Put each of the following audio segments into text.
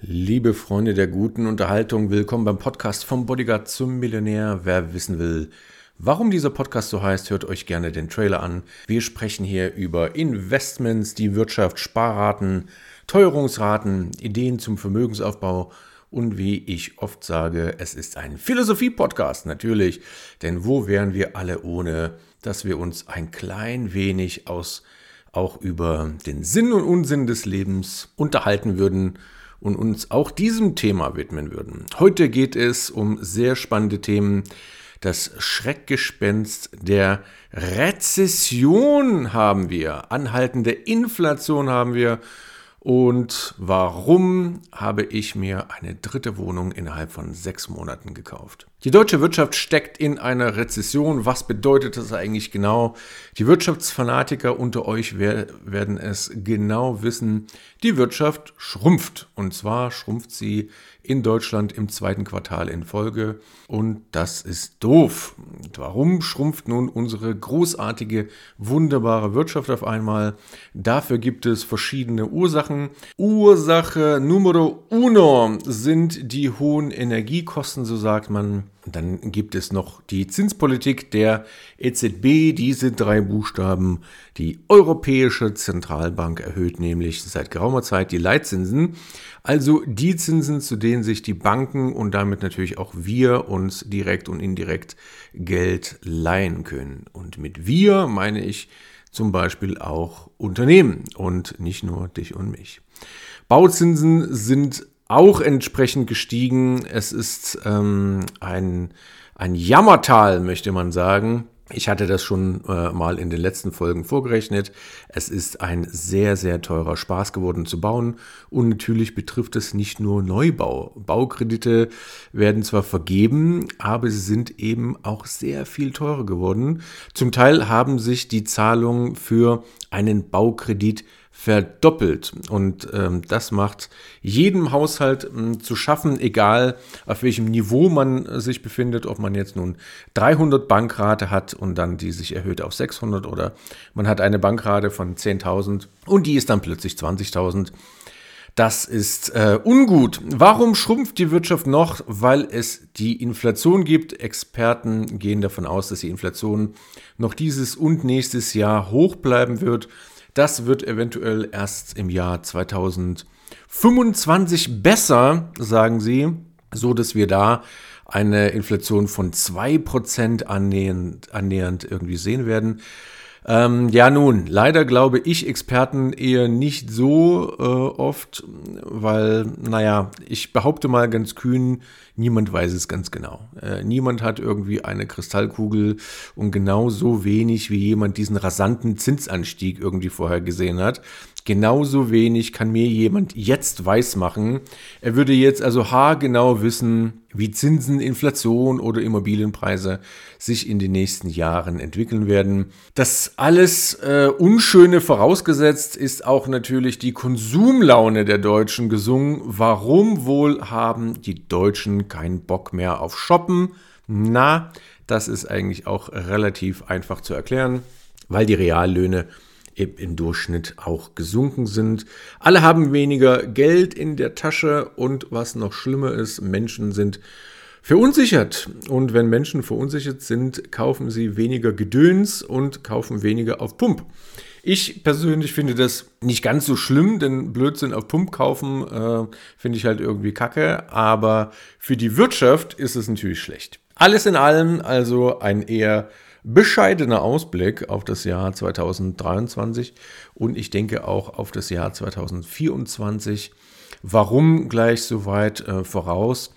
Liebe Freunde der guten Unterhaltung, willkommen beim Podcast vom Bodyguard zum Millionär. Wer wissen will, warum dieser Podcast so heißt, hört euch gerne den Trailer an. Wir sprechen hier über Investments, die Wirtschaft, Sparraten, Teuerungsraten, Ideen zum Vermögensaufbau und wie ich oft sage, es ist ein Philosophie-Podcast natürlich, denn wo wären wir alle ohne, dass wir uns ein klein wenig aus auch über den Sinn und Unsinn des Lebens unterhalten würden und uns auch diesem Thema widmen würden. Heute geht es um sehr spannende Themen. Das Schreckgespenst der Rezession haben wir, anhaltende Inflation haben wir und warum habe ich mir eine dritte Wohnung innerhalb von sechs Monaten gekauft? Die deutsche Wirtschaft steckt in einer Rezession. Was bedeutet das eigentlich genau? Die Wirtschaftsfanatiker unter euch werden es genau wissen. Die Wirtschaft schrumpft. Und zwar schrumpft sie in Deutschland im zweiten Quartal in Folge. Und das ist doof. warum schrumpft nun unsere großartige, wunderbare Wirtschaft auf einmal? Dafür gibt es verschiedene Ursachen. Ursache Numero uno sind die hohen Energiekosten, so sagt man. Dann gibt es noch die Zinspolitik der EZB. Diese drei Buchstaben. Die Europäische Zentralbank erhöht nämlich seit geraumer Zeit die Leitzinsen. Also die Zinsen, zu denen sich die Banken und damit natürlich auch wir uns direkt und indirekt Geld leihen können. Und mit wir meine ich zum Beispiel auch Unternehmen und nicht nur dich und mich. Bauzinsen sind auch entsprechend gestiegen. Es ist ähm, ein, ein Jammertal, möchte man sagen. Ich hatte das schon äh, mal in den letzten Folgen vorgerechnet. Es ist ein sehr, sehr teurer Spaß geworden zu bauen. Und natürlich betrifft es nicht nur Neubau. Baukredite werden zwar vergeben, aber sie sind eben auch sehr viel teurer geworden. Zum Teil haben sich die Zahlungen für einen Baukredit verdoppelt. Und ähm, das macht jedem Haushalt ähm, zu schaffen, egal auf welchem Niveau man äh, sich befindet, ob man jetzt nun 300 Bankrate hat und dann die sich erhöht auf 600 oder man hat eine Bankrate von 10.000 und die ist dann plötzlich 20.000. Das ist äh, ungut. Warum schrumpft die Wirtschaft noch? Weil es die Inflation gibt. Experten gehen davon aus, dass die Inflation noch dieses und nächstes Jahr hoch bleiben wird. Das wird eventuell erst im Jahr 2025 besser, sagen sie, so dass wir da eine Inflation von 2% annähernd, annähernd irgendwie sehen werden. Ähm, ja, nun, leider glaube ich Experten eher nicht so äh, oft, weil, naja, ich behaupte mal ganz kühn, niemand weiß es ganz genau. Äh, niemand hat irgendwie eine Kristallkugel und genauso wenig wie jemand diesen rasanten Zinsanstieg irgendwie vorher gesehen hat. Genauso wenig kann mir jemand jetzt weismachen. Er würde jetzt also haargenau wissen, wie Zinsen, Inflation oder Immobilienpreise sich in den nächsten Jahren entwickeln werden. Das alles äh, Unschöne vorausgesetzt ist auch natürlich die Konsumlaune der Deutschen gesungen. Warum wohl haben die Deutschen keinen Bock mehr auf Shoppen? Na, das ist eigentlich auch relativ einfach zu erklären, weil die Reallöhne im Durchschnitt auch gesunken sind. Alle haben weniger Geld in der Tasche und was noch schlimmer ist, Menschen sind verunsichert. Und wenn Menschen verunsichert sind, kaufen sie weniger Gedöns und kaufen weniger auf Pump. Ich persönlich finde das nicht ganz so schlimm, denn Blödsinn auf Pump kaufen äh, finde ich halt irgendwie kacke. Aber für die Wirtschaft ist es natürlich schlecht. Alles in allem also ein eher bescheidener Ausblick auf das Jahr 2023 und ich denke auch auf das Jahr 2024. Warum gleich so weit äh, voraus?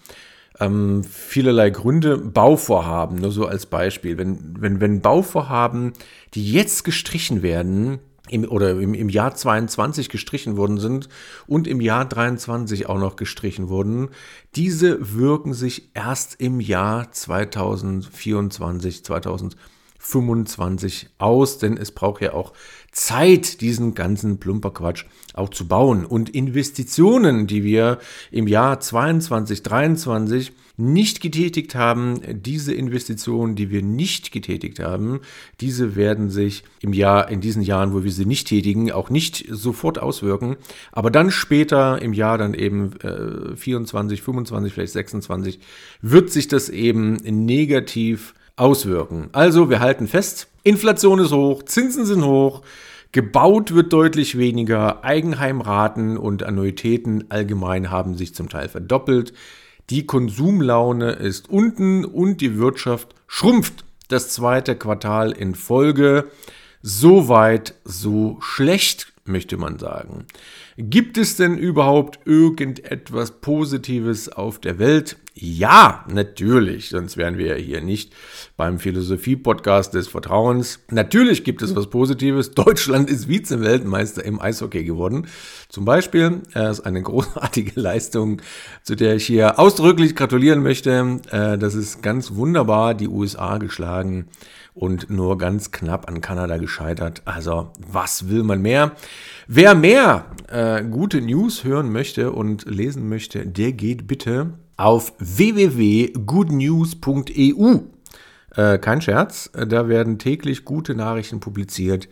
Ähm, vielerlei Gründe. Bauvorhaben, nur so als Beispiel. Wenn, wenn, wenn Bauvorhaben, die jetzt gestrichen werden, im, oder im, im Jahr 22 gestrichen worden sind und im Jahr 23 auch noch gestrichen wurden, diese wirken sich erst im Jahr 2024, 2025 25 aus, denn es braucht ja auch Zeit, diesen ganzen Plumperquatsch auch zu bauen. Und Investitionen, die wir im Jahr 22, 23 nicht getätigt haben, diese Investitionen, die wir nicht getätigt haben, diese werden sich im Jahr, in diesen Jahren, wo wir sie nicht tätigen, auch nicht sofort auswirken, aber dann später im Jahr dann eben äh, 24, 25, vielleicht 26, wird sich das eben negativ auswirken. Also wir halten fest, Inflation ist hoch, Zinsen sind hoch, gebaut wird deutlich weniger, Eigenheimraten und Annuitäten allgemein haben sich zum Teil verdoppelt, die Konsumlaune ist unten und die Wirtschaft schrumpft. Das zweite Quartal in Folge. So weit, so schlecht möchte man sagen. Gibt es denn überhaupt irgendetwas Positives auf der Welt? Ja, natürlich, sonst wären wir ja hier nicht beim Philosophie-Podcast des Vertrauens. Natürlich gibt es was Positives. Deutschland ist Vize-Weltmeister im Eishockey geworden. Zum Beispiel, äh, ist eine großartige Leistung, zu der ich hier ausdrücklich gratulieren möchte. Äh, das ist ganz wunderbar, die USA geschlagen und nur ganz knapp an Kanada gescheitert. Also, was will man mehr? Wer mehr äh, gute News hören möchte und lesen möchte, der geht bitte auf www.goodnews.eu. Äh, kein Scherz, da werden täglich gute Nachrichten publiziert.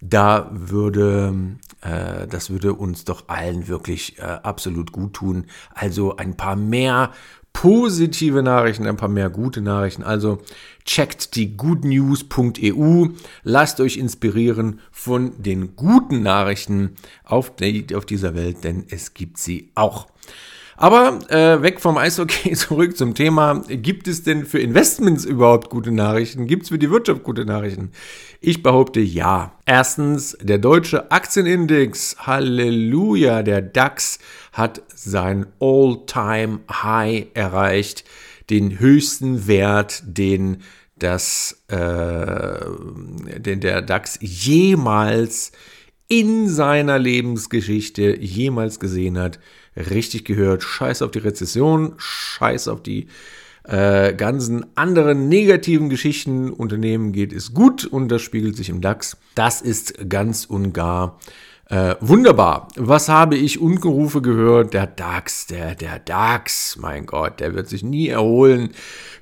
Da würde, äh, das würde uns doch allen wirklich äh, absolut gut tun. Also ein paar mehr positive Nachrichten, ein paar mehr gute Nachrichten. Also checkt die goodnews.eu, lasst euch inspirieren von den guten Nachrichten auf, auf dieser Welt, denn es gibt sie auch. Aber äh, weg vom Eishockey zurück zum Thema. Gibt es denn für Investments überhaupt gute Nachrichten? Gibt es für die Wirtschaft gute Nachrichten? Ich behaupte ja. Erstens, der deutsche Aktienindex, Halleluja, der DAX hat sein All-Time-High erreicht. Den höchsten Wert, den das, äh, den der DAX jemals in seiner Lebensgeschichte jemals gesehen hat richtig gehört. Scheiß auf die Rezession, scheiß auf die äh, ganzen anderen negativen Geschichten. Unternehmen geht es gut und das spiegelt sich im DAX. Das ist ganz und gar äh, wunderbar. Was habe ich Ungerufe gehört? Der DAX, der, der DAX, mein Gott, der wird sich nie erholen.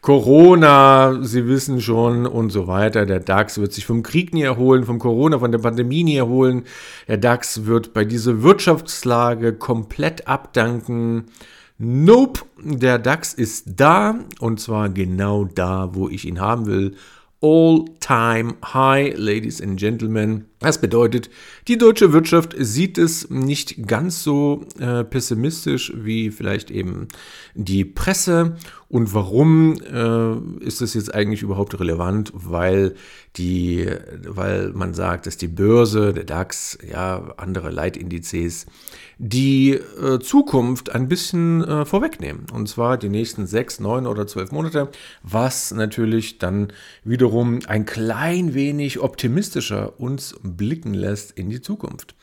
Corona, Sie wissen schon und so weiter. Der DAX wird sich vom Krieg nie erholen, vom Corona, von der Pandemie nie erholen. Der DAX wird bei dieser Wirtschaftslage komplett abdanken. Nope, der DAX ist da und zwar genau da, wo ich ihn haben will all-time high, ladies and gentlemen. Das bedeutet, die deutsche Wirtschaft sieht es nicht ganz so äh, pessimistisch wie vielleicht eben die Presse. Und warum äh, ist das jetzt eigentlich überhaupt relevant? Weil die, weil man sagt, dass die Börse, der DAX, ja, andere Leitindizes, die äh, Zukunft ein bisschen äh, vorwegnehmen. Und zwar die nächsten sechs, neun oder zwölf Monate, was natürlich dann wiederum ein klein wenig optimistischer uns blicken lässt in die Zukunft.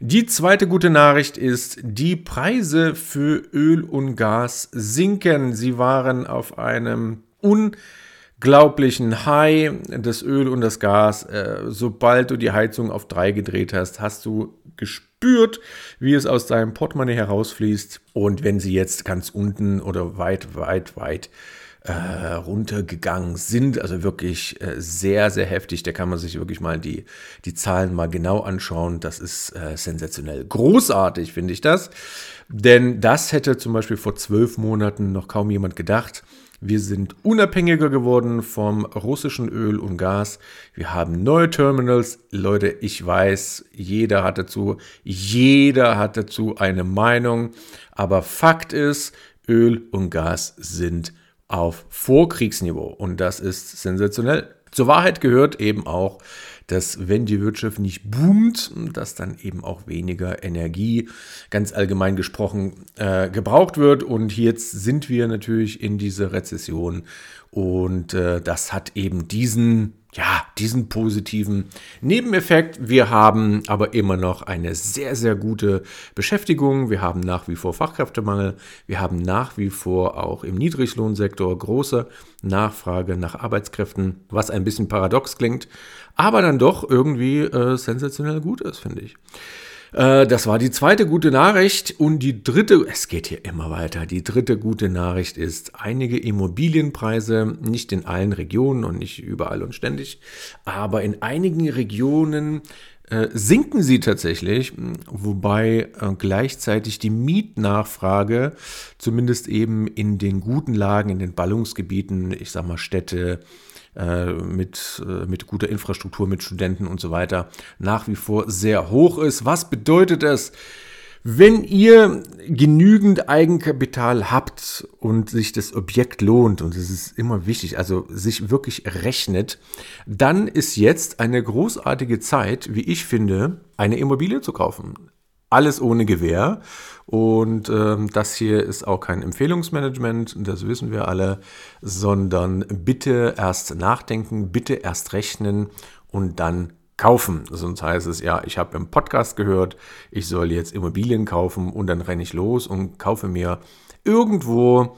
Die zweite gute Nachricht ist, die Preise für Öl und Gas sinken. Sie waren auf einem unglaublichen High. Das Öl und das Gas, äh, sobald du die Heizung auf drei gedreht hast, hast du gespürt, wie es aus deinem Portemonnaie herausfließt. Und wenn sie jetzt ganz unten oder weit, weit, weit äh, runtergegangen sind, also wirklich äh, sehr, sehr heftig, da kann man sich wirklich mal die, die Zahlen mal genau anschauen. Das ist äh, sensationell. Großartig finde ich das. Denn das hätte zum Beispiel vor zwölf Monaten noch kaum jemand gedacht. Wir sind unabhängiger geworden vom russischen Öl und Gas. Wir haben neue Terminals. Leute, ich weiß, jeder hat dazu, jeder hat dazu eine Meinung. Aber Fakt ist, Öl und Gas sind auf Vorkriegsniveau. Und das ist sensationell. Zur Wahrheit gehört eben auch, dass wenn die Wirtschaft nicht boomt, dass dann eben auch weniger Energie ganz allgemein gesprochen äh, gebraucht wird. Und jetzt sind wir natürlich in dieser Rezession und äh, das hat eben diesen ja, diesen positiven Nebeneffekt. Wir haben aber immer noch eine sehr, sehr gute Beschäftigung. Wir haben nach wie vor Fachkräftemangel. Wir haben nach wie vor auch im Niedriglohnsektor große Nachfrage nach Arbeitskräften, was ein bisschen paradox klingt, aber dann doch irgendwie äh, sensationell gut ist, finde ich. Äh, das war die zweite gute Nachricht. Und die dritte, es geht hier immer weiter. Die dritte gute Nachricht ist, einige Immobilienpreise, nicht in allen Regionen und nicht überall und ständig, aber in einigen Regionen äh, sinken sie tatsächlich, wobei äh, gleichzeitig die Mietnachfrage, zumindest eben in den guten Lagen, in den Ballungsgebieten, ich sag mal Städte, äh, mit, äh, mit guter Infrastruktur, mit Studenten und so weiter nach wie vor sehr hoch ist. Was bedeutet das? Wenn ihr genügend Eigenkapital habt und sich das Objekt lohnt, und das ist immer wichtig, also sich wirklich rechnet, dann ist jetzt eine großartige Zeit, wie ich finde, eine Immobilie zu kaufen alles ohne Gewähr. Und ähm, das hier ist auch kein Empfehlungsmanagement, das wissen wir alle, sondern bitte erst nachdenken, bitte erst rechnen und dann kaufen. Sonst heißt es, ja, ich habe im Podcast gehört, ich soll jetzt Immobilien kaufen und dann renne ich los und kaufe mir irgendwo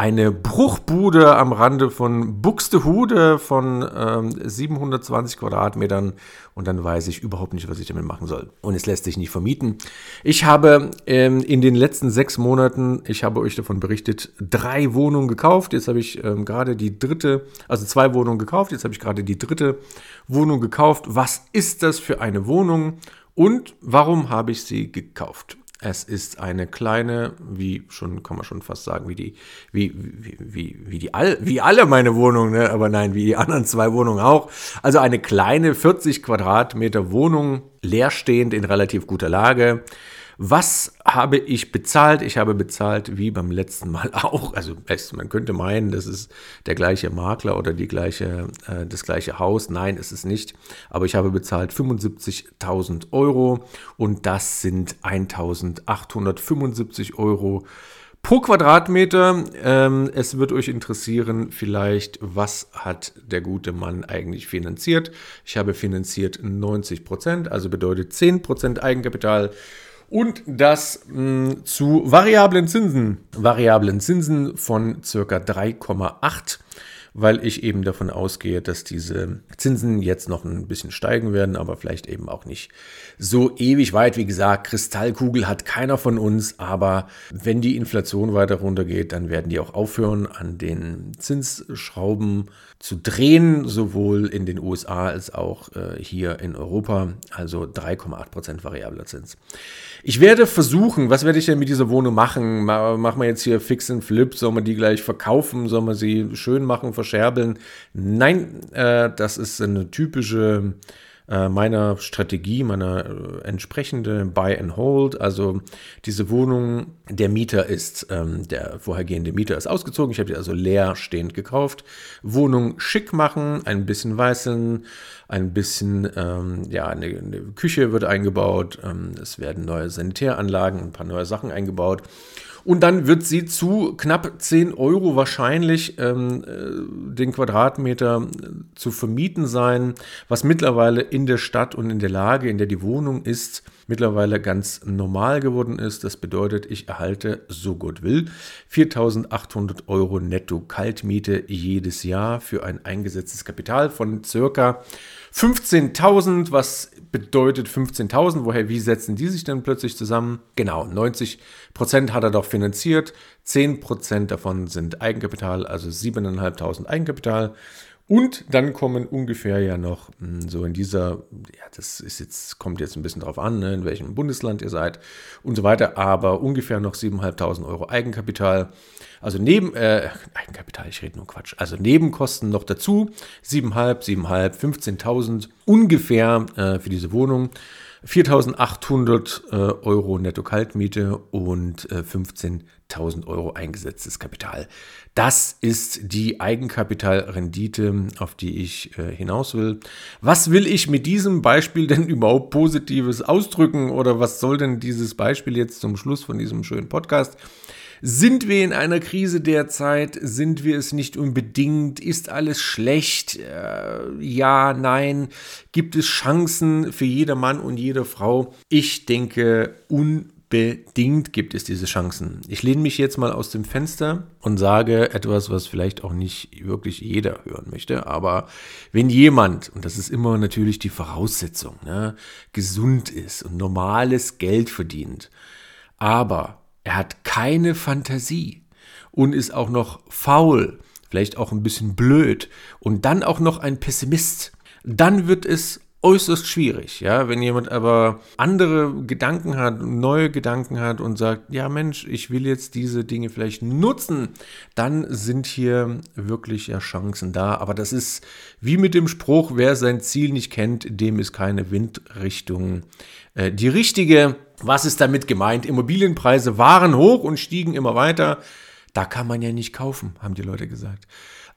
eine Bruchbude am Rande von Buxtehude von ähm, 720 Quadratmetern und dann weiß ich überhaupt nicht, was ich damit machen soll. Und es lässt sich nicht vermieten. Ich habe ähm, in den letzten sechs Monaten, ich habe euch davon berichtet, drei Wohnungen gekauft. Jetzt habe ich ähm, gerade die dritte, also zwei Wohnungen gekauft. Jetzt habe ich gerade die dritte Wohnung gekauft. Was ist das für eine Wohnung? Und warum habe ich sie gekauft? Es ist eine kleine, wie schon, kann man schon fast sagen, wie die, wie, wie, wie, wie die all, wie alle meine Wohnungen, ne? aber nein, wie die anderen zwei Wohnungen auch. Also eine kleine 40 Quadratmeter Wohnung, leerstehend in relativ guter Lage. Was habe ich bezahlt? Ich habe bezahlt wie beim letzten Mal auch. Also man könnte meinen, das ist der gleiche Makler oder die gleiche, äh, das gleiche Haus. Nein, ist es nicht. Aber ich habe bezahlt 75.000 Euro und das sind 1.875 Euro pro Quadratmeter. Ähm, es wird euch interessieren, vielleicht, was hat der gute Mann eigentlich finanziert? Ich habe finanziert 90 Prozent, also bedeutet 10 Prozent Eigenkapital und das mh, hm, zu variablen Zinsen. Variablen Zinsen von circa 3,8 weil ich eben davon ausgehe, dass diese Zinsen jetzt noch ein bisschen steigen werden, aber vielleicht eben auch nicht so ewig weit. Wie gesagt, Kristallkugel hat keiner von uns, aber wenn die Inflation weiter runtergeht, dann werden die auch aufhören, an den Zinsschrauben zu drehen, sowohl in den USA als auch äh, hier in Europa. Also 3,8% variabler Zins. Ich werde versuchen, was werde ich denn mit dieser Wohnung machen? Machen wir jetzt hier Fix and Flip? Sollen wir die gleich verkaufen? Sollen wir sie schön machen, verscherbeln? Nein, äh, das ist eine typische äh, meiner Strategie, meiner äh, entsprechende Buy and Hold. Also diese Wohnung, der Mieter ist, ähm, der vorhergehende Mieter ist ausgezogen. Ich habe die also leerstehend gekauft. Wohnung schick machen, ein bisschen weißeln, ein bisschen, ähm, ja, eine, eine, Küche wird eingebaut. Ähm, es werden neue Sanitäranlagen, ein paar neue Sachen eingebaut. Und dann wird sie zu knapp 10 Euro wahrscheinlich ähm, äh, den Quadratmeter äh, zu vermieten sein, was mittlerweile in der Stadt und in der Lage, in der die Wohnung ist, mittlerweile ganz normal geworden ist. Das bedeutet, ich erhalte, so gut will, 4.800 Euro netto Kaltmiete jedes Jahr für ein eingesetztes Kapital von circa 15.000, was bedeutet 15.000? Woher, wie setzen die sich denn plötzlich zusammen? Genau, 90% hat er doch finanziert, 10% davon sind Eigenkapital, also 7.500 Eigenkapital. Und dann kommen ungefähr ja noch hm, so in dieser, ja, das ist jetzt, kommt jetzt ein bisschen drauf an, ne, in welchem Bundesland ihr seid und so weiter, aber ungefähr noch 7.500 Euro Eigenkapital. Also neben, äh, Eigenkapital, ich rede nur Quatsch. Also Nebenkosten noch dazu, 7,5, 7,5, 15.000 ungefähr äh, für diese Wohnung. 4.800 äh, Euro Netto-Kaltmiete und äh, 15.000 Euro eingesetztes Kapital. Das ist die Eigenkapitalrendite, auf die ich äh, hinaus will. Was will ich mit diesem Beispiel denn überhaupt Positives ausdrücken oder was soll denn dieses Beispiel jetzt zum Schluss von diesem schönen Podcast? Sind wir in einer Krise derzeit? Sind wir es nicht unbedingt? Ist alles schlecht? Äh, ja, nein. Gibt es Chancen für jeder Mann und jede Frau? Ich denke unbedingt gibt es diese Chancen. Ich lehne mich jetzt mal aus dem Fenster und sage etwas, was vielleicht auch nicht wirklich jeder hören möchte. Aber wenn jemand, und das ist immer natürlich die Voraussetzung, ne, gesund ist und normales Geld verdient, aber er hat keine Fantasie und ist auch noch faul, vielleicht auch ein bisschen blöd und dann auch noch ein Pessimist. Dann wird es äußerst schwierig, ja, wenn jemand aber andere Gedanken hat, neue Gedanken hat und sagt, ja Mensch, ich will jetzt diese Dinge vielleicht nutzen, dann sind hier wirklich ja Chancen da. Aber das ist wie mit dem Spruch, wer sein Ziel nicht kennt, dem ist keine Windrichtung äh, die richtige. Was ist damit gemeint? Immobilienpreise waren hoch und stiegen immer weiter. Da kann man ja nicht kaufen, haben die Leute gesagt.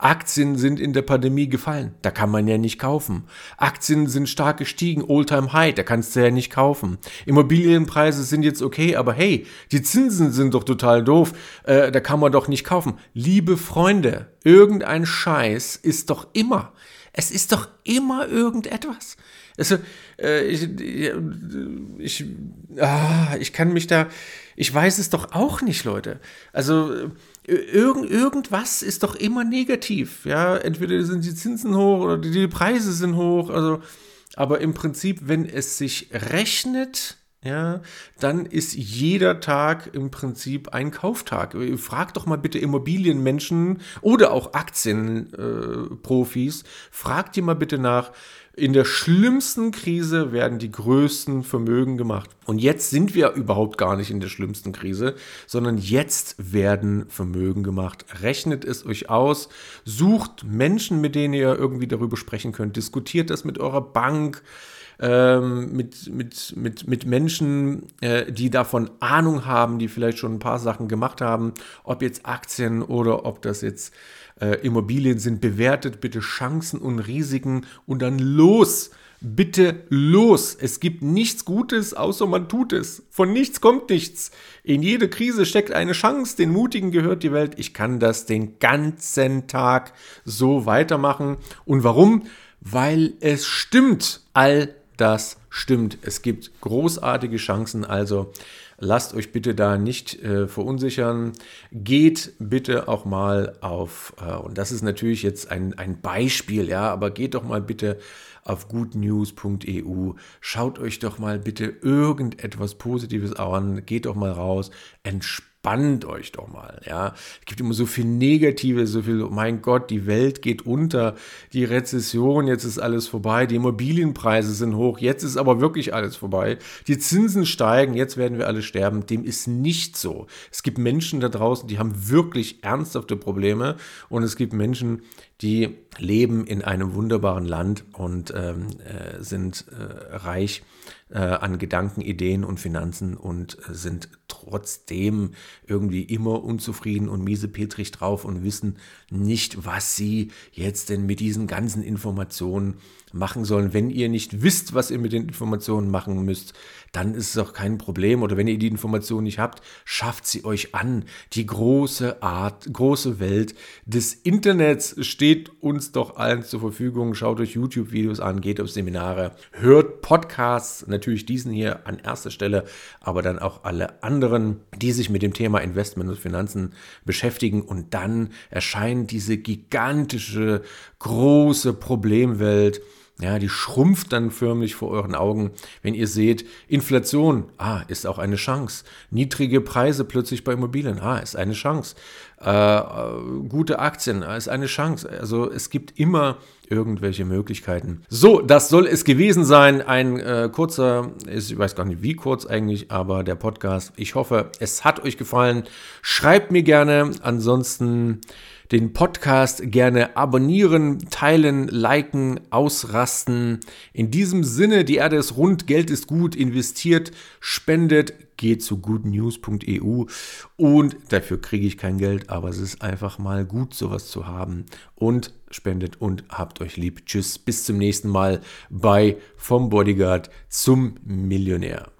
Aktien sind in der Pandemie gefallen, da kann man ja nicht kaufen. Aktien sind stark gestiegen, Alltime High, da kannst du ja nicht kaufen. Immobilienpreise sind jetzt okay, aber hey, die Zinsen sind doch total doof, äh, da kann man doch nicht kaufen. Liebe Freunde, irgendein Scheiß ist doch immer. Es ist doch immer irgendetwas. Also, äh, ich, ich, ah, ich kann mich da, ich weiß es doch auch nicht, Leute. Also, irgend, irgendwas ist doch immer negativ. Ja, entweder sind die Zinsen hoch oder die, Preise sind hoch. Also, aber im Prinzip, wenn es sich rechnet, ja, dann ist jeder Tag im Prinzip ein Kauftag. Frag doch mal bitte Immobilienmenschen oder auch Aktienprofis, äh, fragt ihr mal bitte nach, in der schlimmsten Krise werden die größten Vermögen gemacht. Und jetzt sind wir überhaupt gar nicht in der schlimmsten Krise, sondern jetzt werden Vermögen gemacht. Rechnet es euch aus, sucht Menschen, mit denen ihr irgendwie darüber sprechen könnt, diskutiert das mit eurer Bank, ähm, mit, mit, mit, mit Menschen, äh, die davon Ahnung haben, die vielleicht schon ein paar Sachen gemacht haben, ob jetzt Aktien oder ob das jetzt äh, Immobilien sind bewertet, bitte Chancen und Risiken und dann los. Bitte los. Es gibt nichts Gutes, außer man tut es. Von nichts kommt nichts. In jede Krise steckt eine Chance. Den Mutigen gehört die Welt. Ich kann das den ganzen Tag so weitermachen. Und warum? Weil es stimmt. All das stimmt. Es gibt großartige Chancen. Also Lasst euch bitte da nicht äh, verunsichern. Geht bitte auch mal auf, äh, und das ist natürlich jetzt ein, ein Beispiel, ja, aber geht doch mal bitte auf goodnews.eu. Schaut euch doch mal bitte irgendetwas Positives an. Geht doch mal raus. Entspannt entspannt euch doch mal, ja. Es gibt immer so viel Negative, so viel, oh mein Gott, die Welt geht unter, die Rezession, jetzt ist alles vorbei, die Immobilienpreise sind hoch, jetzt ist aber wirklich alles vorbei, die Zinsen steigen, jetzt werden wir alle sterben. Dem ist nicht so. Es gibt Menschen da draußen, die haben wirklich ernsthafte Probleme und es gibt Menschen, die leben in einem wunderbaren Land und ähm, äh, sind äh, reich äh, an Gedanken, Ideen und Finanzen und äh, sind trotzdem irgendwie immer unzufrieden und miesepetrig drauf und wissen nicht, was sie jetzt denn mit diesen ganzen Informationen machen sollen. Wenn ihr nicht wisst, was ihr mit den Informationen machen müsst, dann ist es auch kein Problem. Oder wenn ihr die Informationen nicht habt, schafft sie euch an. Die große Art, große Welt des Internets steht uns doch allen zur Verfügung. Schaut euch YouTube-Videos an, geht auf Seminare, hört Podcasts, natürlich diesen hier an erster Stelle, aber dann auch alle anderen, die sich mit dem Thema Investment und Finanzen beschäftigen. Und dann erscheint diese gigantische, große Problemwelt ja, die schrumpft dann förmlich vor euren Augen, wenn ihr seht, Inflation, ah, ist auch eine Chance. Niedrige Preise plötzlich bei Immobilien, ah, ist eine Chance. Äh, äh, gute Aktien, ah, ist eine Chance. Also es gibt immer irgendwelche Möglichkeiten. So, das soll es gewesen sein. Ein äh, kurzer, ich weiß gar nicht wie kurz eigentlich, aber der Podcast. Ich hoffe, es hat euch gefallen. Schreibt mir gerne. Ansonsten den Podcast gerne abonnieren, teilen, liken, ausrasten. In diesem Sinne, die Erde ist rund, Geld ist gut, investiert, spendet, geht zu goodnews.eu und dafür kriege ich kein Geld, aber es ist einfach mal gut, sowas zu haben und spendet und habt euch lieb. Tschüss, bis zum nächsten Mal bei Vom Bodyguard zum Millionär.